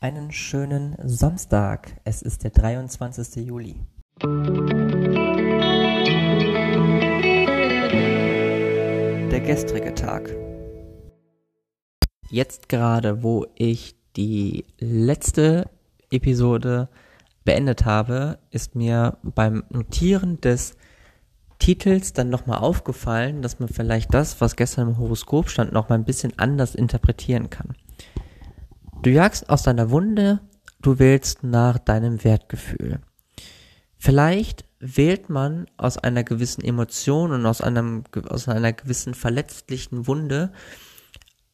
Einen schönen Samstag. Es ist der 23. Juli. Der gestrige Tag. Jetzt gerade, wo ich die letzte Episode beendet habe, ist mir beim Notieren des Titels dann nochmal aufgefallen, dass man vielleicht das, was gestern im Horoskop stand, nochmal ein bisschen anders interpretieren kann. Du jagst aus deiner Wunde, du wählst nach deinem Wertgefühl. Vielleicht wählt man aus einer gewissen Emotion und aus einem, aus einer gewissen verletzlichen Wunde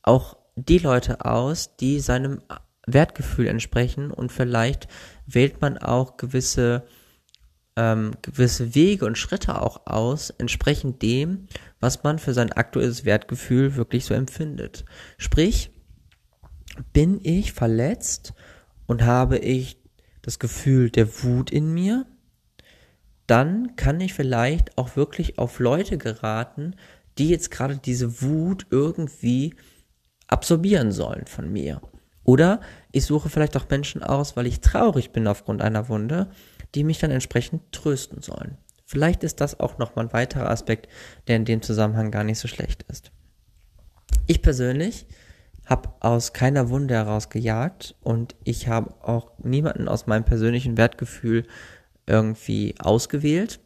auch die Leute aus, die seinem Wertgefühl entsprechen und vielleicht wählt man auch gewisse ähm, gewisse Wege und Schritte auch aus, entsprechend dem, was man für sein aktuelles Wertgefühl wirklich so empfindet. Sprich, bin ich verletzt und habe ich das Gefühl der Wut in mir, dann kann ich vielleicht auch wirklich auf Leute geraten, die jetzt gerade diese Wut irgendwie absorbieren sollen von mir. Oder ich suche vielleicht auch Menschen aus, weil ich traurig bin aufgrund einer Wunde, die mich dann entsprechend trösten sollen. Vielleicht ist das auch nochmal ein weiterer Aspekt, der in dem Zusammenhang gar nicht so schlecht ist. Ich persönlich habe aus keiner Wunde heraus gejagt und ich habe auch niemanden aus meinem persönlichen Wertgefühl irgendwie ausgewählt.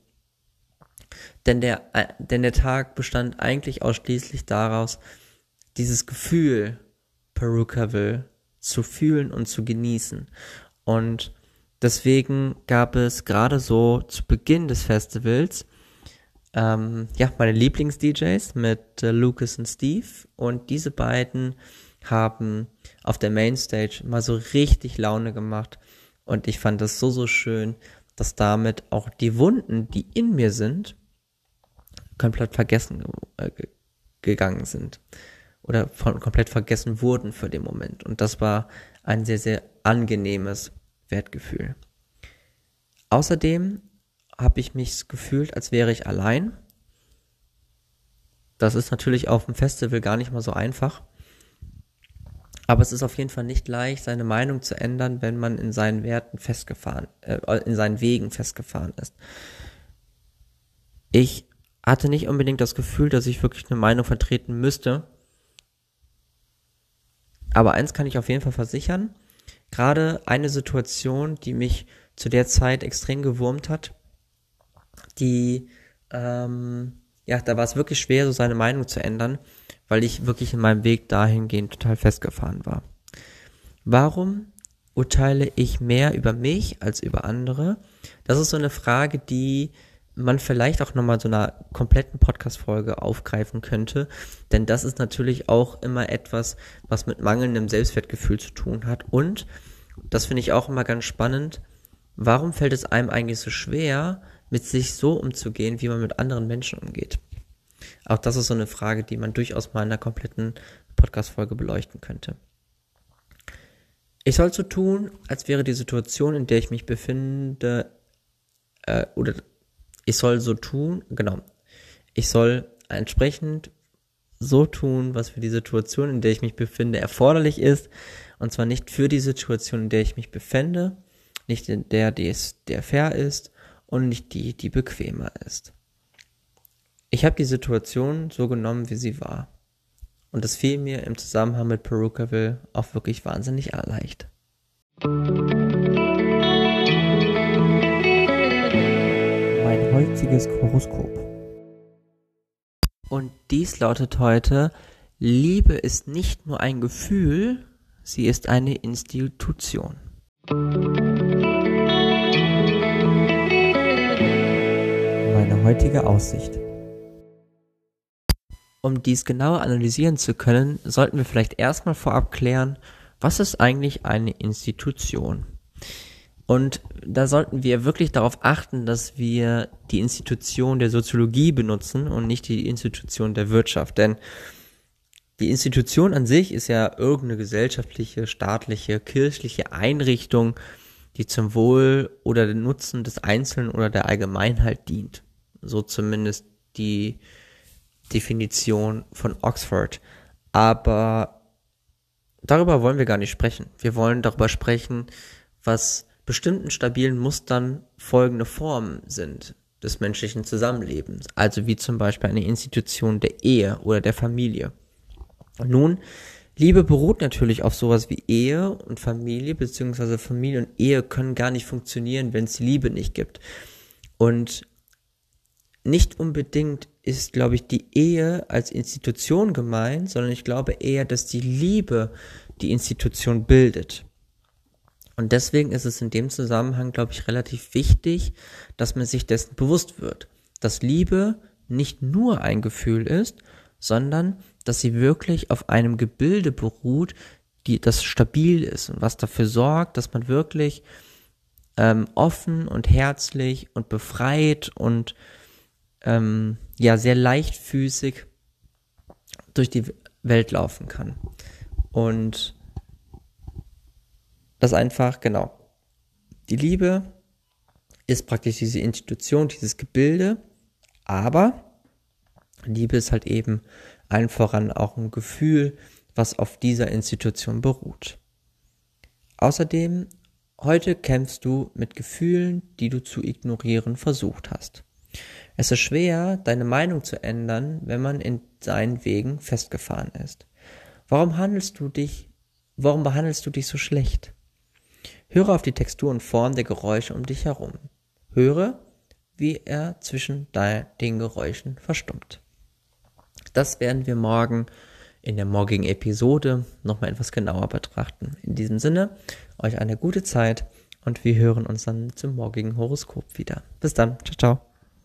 Denn der, äh, denn der Tag bestand eigentlich ausschließlich daraus, dieses Gefühl Perukaville zu fühlen und zu genießen. Und deswegen gab es gerade so zu Beginn des Festivals ähm, ja meine Lieblings-DJs mit äh, Lucas und Steve und diese beiden haben auf der Mainstage mal so richtig Laune gemacht. Und ich fand das so, so schön, dass damit auch die Wunden, die in mir sind, komplett vergessen äh, gegangen sind. Oder von, komplett vergessen wurden für den Moment. Und das war ein sehr, sehr angenehmes Wertgefühl. Außerdem habe ich mich gefühlt, als wäre ich allein. Das ist natürlich auf dem Festival gar nicht mal so einfach. Aber es ist auf jeden Fall nicht leicht, seine Meinung zu ändern, wenn man in seinen Werten festgefahren, äh, in seinen Wegen festgefahren ist. Ich hatte nicht unbedingt das Gefühl, dass ich wirklich eine Meinung vertreten müsste. Aber eins kann ich auf jeden Fall versichern. Gerade eine Situation, die mich zu der Zeit extrem gewurmt hat, die, ähm, ja, da war es wirklich schwer, so seine Meinung zu ändern weil ich wirklich in meinem Weg dahingehend total festgefahren war. Warum urteile ich mehr über mich als über andere? Das ist so eine Frage, die man vielleicht auch nochmal so einer kompletten Podcast-Folge aufgreifen könnte, denn das ist natürlich auch immer etwas, was mit mangelndem Selbstwertgefühl zu tun hat und das finde ich auch immer ganz spannend. Warum fällt es einem eigentlich so schwer, mit sich so umzugehen, wie man mit anderen Menschen umgeht? Auch das ist so eine Frage, die man durchaus mal in einer kompletten Podcast-Folge beleuchten könnte. Ich soll so tun, als wäre die Situation, in der ich mich befinde, äh, oder ich soll so tun, genau, ich soll entsprechend so tun, was für die Situation, in der ich mich befinde, erforderlich ist. Und zwar nicht für die Situation, in der ich mich befände, nicht in der, die es, der fair ist und nicht die, die bequemer ist. Ich habe die Situation so genommen, wie sie war. Und das fiel mir im Zusammenhang mit Perukaville auch wirklich wahnsinnig leicht. Mein heutiges Horoskop. Und dies lautet heute, Liebe ist nicht nur ein Gefühl, sie ist eine Institution. Meine heutige Aussicht. Um dies genauer analysieren zu können, sollten wir vielleicht erstmal vorab klären, was ist eigentlich eine Institution? Und da sollten wir wirklich darauf achten, dass wir die Institution der Soziologie benutzen und nicht die Institution der Wirtschaft. Denn die Institution an sich ist ja irgendeine gesellschaftliche, staatliche, kirchliche Einrichtung, die zum Wohl oder den Nutzen des Einzelnen oder der Allgemeinheit dient. So zumindest die Definition von Oxford. Aber darüber wollen wir gar nicht sprechen. Wir wollen darüber sprechen, was bestimmten stabilen Mustern folgende Formen sind des menschlichen Zusammenlebens, also wie zum Beispiel eine Institution der Ehe oder der Familie. Nun, Liebe beruht natürlich auf sowas wie Ehe und Familie, beziehungsweise Familie und Ehe können gar nicht funktionieren, wenn es Liebe nicht gibt. Und nicht unbedingt ist, glaube ich, die Ehe als Institution gemeint, sondern ich glaube eher, dass die Liebe die Institution bildet. Und deswegen ist es in dem Zusammenhang, glaube ich, relativ wichtig, dass man sich dessen bewusst wird, dass Liebe nicht nur ein Gefühl ist, sondern dass sie wirklich auf einem Gebilde beruht, die das stabil ist und was dafür sorgt, dass man wirklich ähm, offen und herzlich und befreit und ähm, ja sehr leichtfüßig durch die Welt laufen kann. Und das einfach, genau. Die Liebe ist praktisch diese Institution, dieses Gebilde, aber Liebe ist halt eben allen voran auch ein Gefühl, was auf dieser Institution beruht. Außerdem, heute kämpfst du mit Gefühlen, die du zu ignorieren versucht hast. Es ist schwer, deine Meinung zu ändern, wenn man in seinen Wegen festgefahren ist. Warum handelst du dich, warum behandelst du dich so schlecht? Höre auf die Textur und Form der Geräusche um dich herum. Höre, wie er zwischen den Geräuschen verstummt. Das werden wir morgen in der morgigen Episode nochmal etwas genauer betrachten. In diesem Sinne, euch eine gute Zeit und wir hören uns dann zum morgigen Horoskop wieder. Bis dann. Ciao, ciao.